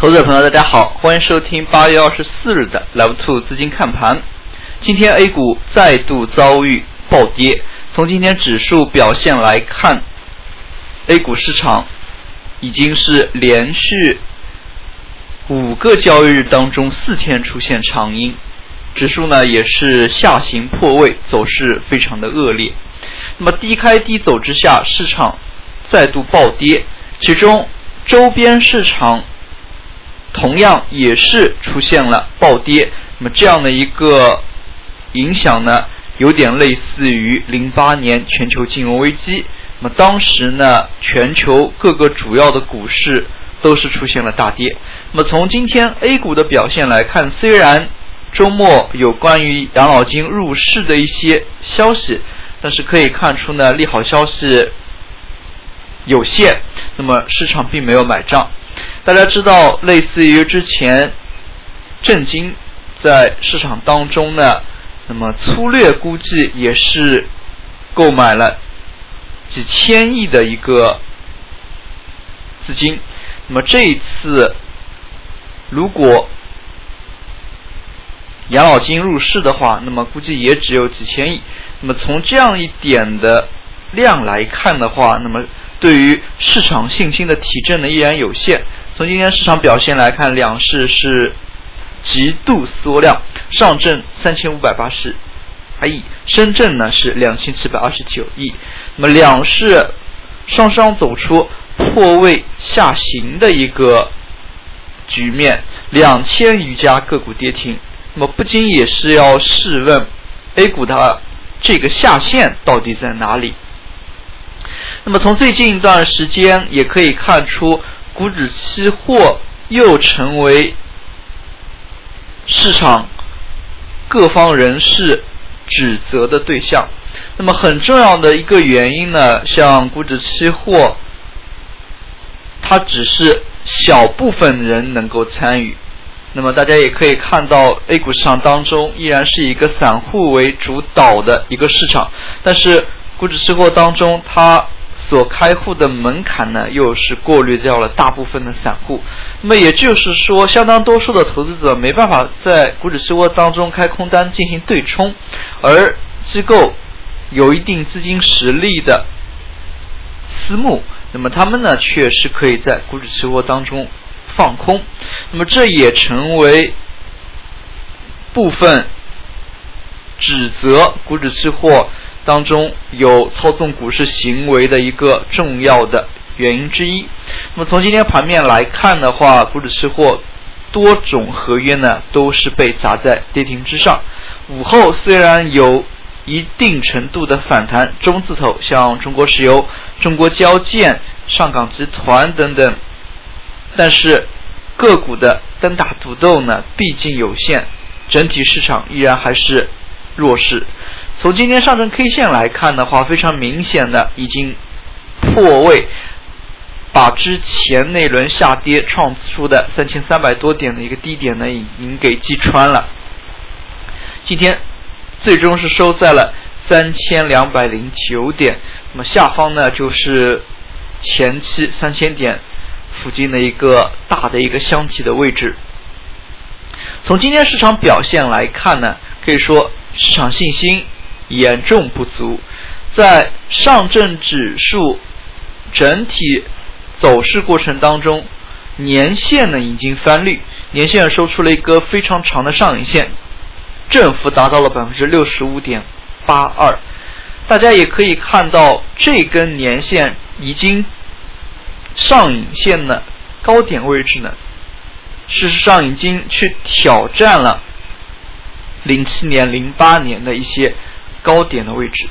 投资者朋友，大家好，欢迎收听八月二十四日的 Live Two 资金看盘。今天 A 股再度遭遇暴跌，从今天指数表现来看，A 股市场已经是连续五个交易日当中四天出现长阴，指数呢也是下行破位，走势非常的恶劣。那么低开低走之下，市场再度暴跌，其中周边市场。同样也是出现了暴跌，那么这样的一个影响呢，有点类似于零八年全球金融危机。那么当时呢，全球各个主要的股市都是出现了大跌。那么从今天 A 股的表现来看，虽然周末有关于养老金入市的一些消息，但是可以看出呢，利好消息有限，那么市场并没有买账。大家知道，类似于之前震惊在市场当中呢，那么粗略估计也是购买了几千亿的一个资金。那么这一次，如果养老金入市的话，那么估计也只有几千亿。那么从这样一点的量来看的话，那么对于市场信心的提振呢，依然有限。从今天市场表现来看，两市是极度缩量，上证三千五百八十亿，深圳呢是两千七百二十九亿。那么两市双双走出破位下行的一个局面，两千余家个股跌停。那么不禁也是要试问，A 股的这个下限到底在哪里？那么从最近一段时间也可以看出。股指期货又成为市场各方人士指责的对象。那么很重要的一个原因呢，像股指期货，它只是小部分人能够参与。那么大家也可以看到，A 股市场当中依然是一个散户为主导的一个市场，但是股指期货当中它。所开户的门槛呢，又是过滤掉了大部分的散户，那么也就是说，相当多数的投资者没办法在股指期货当中开空单进行对冲，而机构有一定资金实力的私募，那么他们呢，却是可以在股指期货当中放空，那么这也成为部分指责股指期货。当中有操纵股市行为的一个重要的原因之一。那么从今天盘面来看的话，股指期货多种合约呢都是被砸在跌停之上。午后虽然有一定程度的反弹，中字头像中国石油、中国交建、上港集团等等，但是个股的单打独斗呢毕竟有限，整体市场依然还是弱势。从今天上证 K 线来看的话，非常明显的已经破位，把之前那轮下跌创出的三千三百多点的一个低点呢，已经给击穿了。今天最终是收在了三千两百零九点，那么下方呢就是前期三千点附近的一个大的一个箱体的位置。从今天市场表现来看呢，可以说市场信心。严重不足，在上证指数整体走势过程当中，年线呢已经翻绿，年线收出了一个非常长的上影线，振幅达到了百分之六十五点八二。大家也可以看到，这根年线已经上影线的高点位置呢，事实上已经去挑战了零七年、零八年的一些。高点的位置，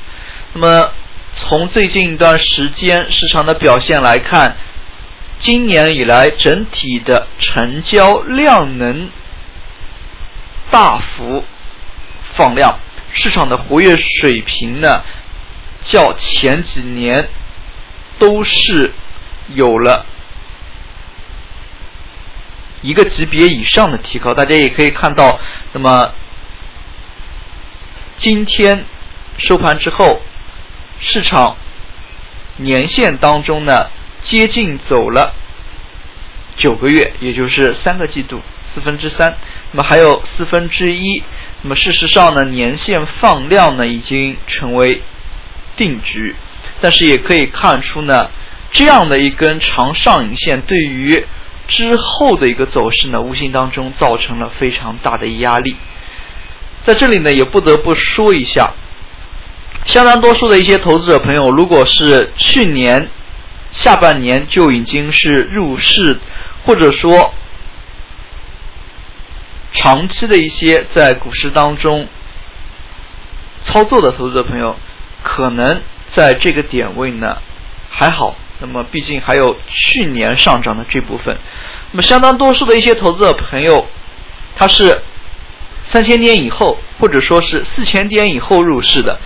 那么从最近一段时间市场的表现来看，今年以来整体的成交量能大幅放量，市场的活跃水平呢，较前几年都是有了一个级别以上的提高。大家也可以看到，那么今天。收盘之后，市场年线当中呢接近走了九个月，也就是三个季度，四分之三。那么还有四分之一。那么事实上呢，年线放量呢已经成为定局，但是也可以看出呢，这样的一根长上影线对于之后的一个走势呢，无形当中造成了非常大的压力。在这里呢，也不得不说一下，相当多数的一些投资者朋友，如果是去年下半年就已经是入市，或者说。长期的一些在股市当中操作的投资者朋友，可能在这个点位呢还好。那么毕竟还有去年上涨的这部分。那么相当多数的一些投资者朋友，他是三千点以后，或者说是四千点以后入市的。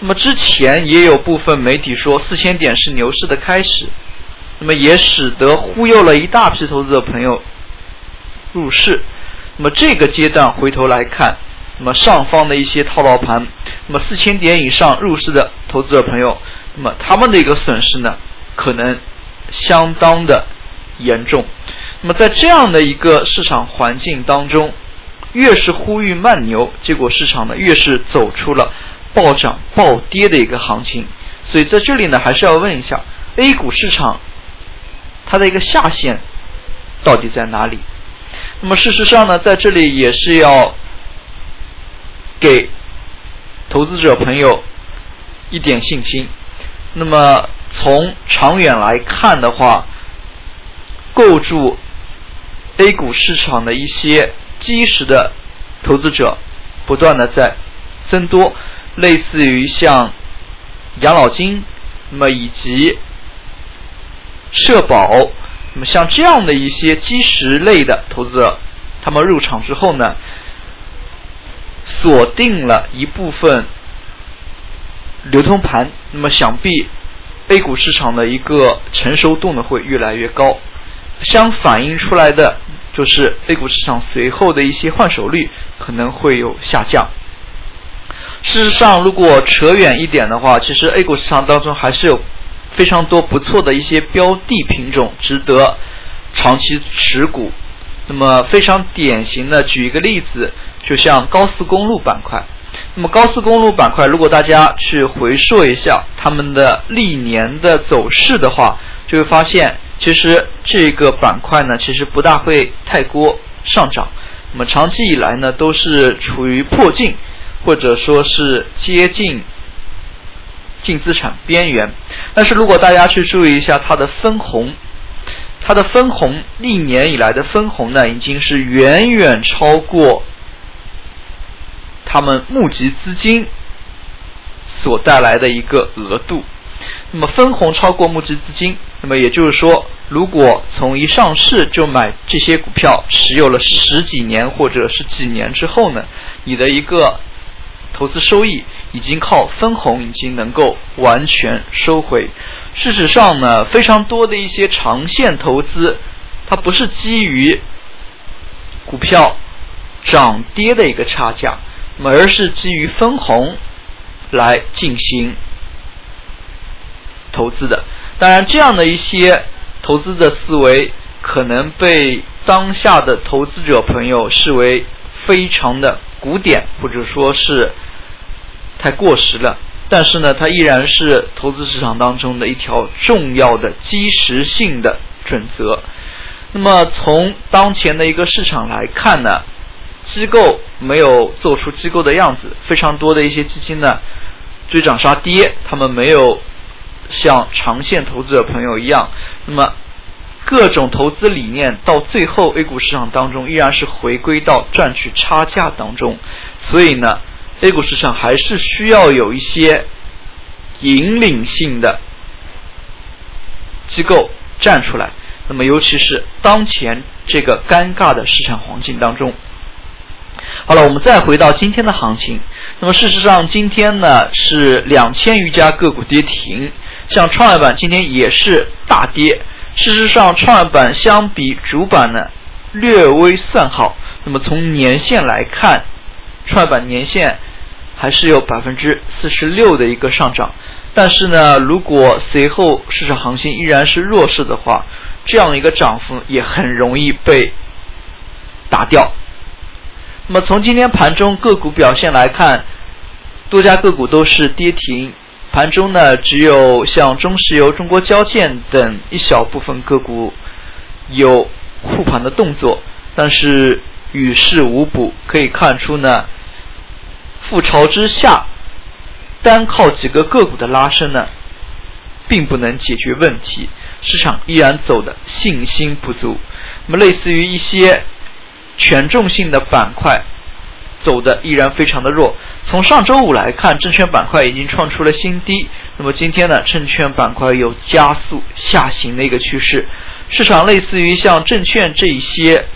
那么之前也有部分媒体说四千点是牛市的开始，那么也使得忽悠了一大批投资者朋友入市。那么这个阶段回头来看，那么上方的一些套牢盘，那么四千点以上入市的投资者朋友，那么他们的一个损失呢，可能相当的严重。那么在这样的一个市场环境当中，越是呼吁慢牛，结果市场呢越是走出了暴涨暴跌的一个行情。所以在这里呢，还是要问一下 A 股市场它的一个下限到底在哪里？那么事实上呢，在这里也是要给投资者朋友一点信心。那么从长远来看的话，构筑 A 股市场的一些基石的投资者不断的在增多，类似于像养老金，那么以及社保。那么像这样的一些基石类的投资者，他们入场之后呢，锁定了一部分流通盘，那么想必 A 股市场的一个成熟度呢会越来越高，相反映出来的就是 A 股市场随后的一些换手率可能会有下降。事实上，如果扯远一点的话，其实 A 股市场当中还是有。非常多不错的一些标的品种值得长期持股。那么非常典型的，举一个例子，就像高速公路板块。那么高速公路板块，如果大家去回溯一下他们的历年的走势的话，就会发现，其实这个板块呢，其实不大会太过上涨。那么长期以来呢，都是处于破净，或者说是接近。净资产边缘，但是如果大家去注意一下它的分红，它的分红历年以来的分红呢，已经是远远超过他们募集资金所带来的一个额度。那么分红超过募集资金，那么也就是说，如果从一上市就买这些股票，持有了十几年或者是几年之后呢，你的一个投资收益。已经靠分红已经能够完全收回。事实上呢，非常多的一些长线投资，它不是基于股票涨跌的一个差价，而是基于分红来进行投资的。当然，这样的一些投资的思维，可能被当下的投资者朋友视为非常的古典，或者说是。太过时了，但是呢，它依然是投资市场当中的一条重要的基石性的准则。那么从当前的一个市场来看呢，机构没有做出机构的样子，非常多的一些基金呢追涨杀跌，他们没有像长线投资者朋友一样，那么各种投资理念到最后 A 股市场当中依然是回归到赚取差价当中，所以呢。A 股市场还是需要有一些引领性的机构站出来。那么，尤其是当前这个尴尬的市场环境当中。好了，我们再回到今天的行情。那么，事实上今天呢是两千余家个股跌停，像创业板今天也是大跌。事实上，创业板相比主板呢略微算好。那么，从年线来看。创业板年线还是有百分之四十六的一个上涨，但是呢，如果随后市场行情依然是弱势的话，这样一个涨幅也很容易被打掉。那么从今天盘中个股表现来看，多家个股都是跌停，盘中呢只有像中石油、中国交建等一小部分个股有护盘的动作，但是与世无补，可以看出呢，覆巢之下，单靠几个个股的拉升呢，并不能解决问题，市场依然走的信心不足。那么类似于一些。权重性的板块走的依然非常的弱。从上周五来看，证券板块已经创出了新低。那么今天呢，证券板块有加速下行的一个趋势。市场类似于像证券这一些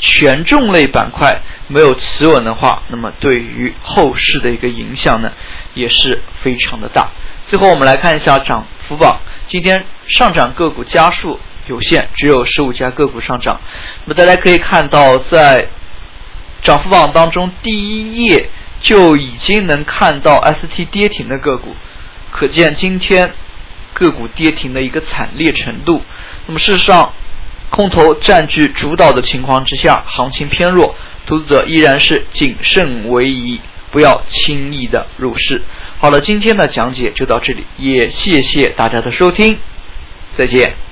权重类板块没有企稳的话，那么对于后市的一个影响呢，也是非常的大。最后我们来看一下涨幅榜，今天上涨个股家数。有限，只有十五家个股上涨。那么大家可以看到，在涨幅榜当中，第一页就已经能看到 ST 跌停的个股，可见今天个股跌停的一个惨烈程度。那么事实上，空头占据主导的情况之下，行情偏弱，投资者依然是谨慎为宜，不要轻易的入市。好了，今天的讲解就到这里，也谢谢大家的收听，再见。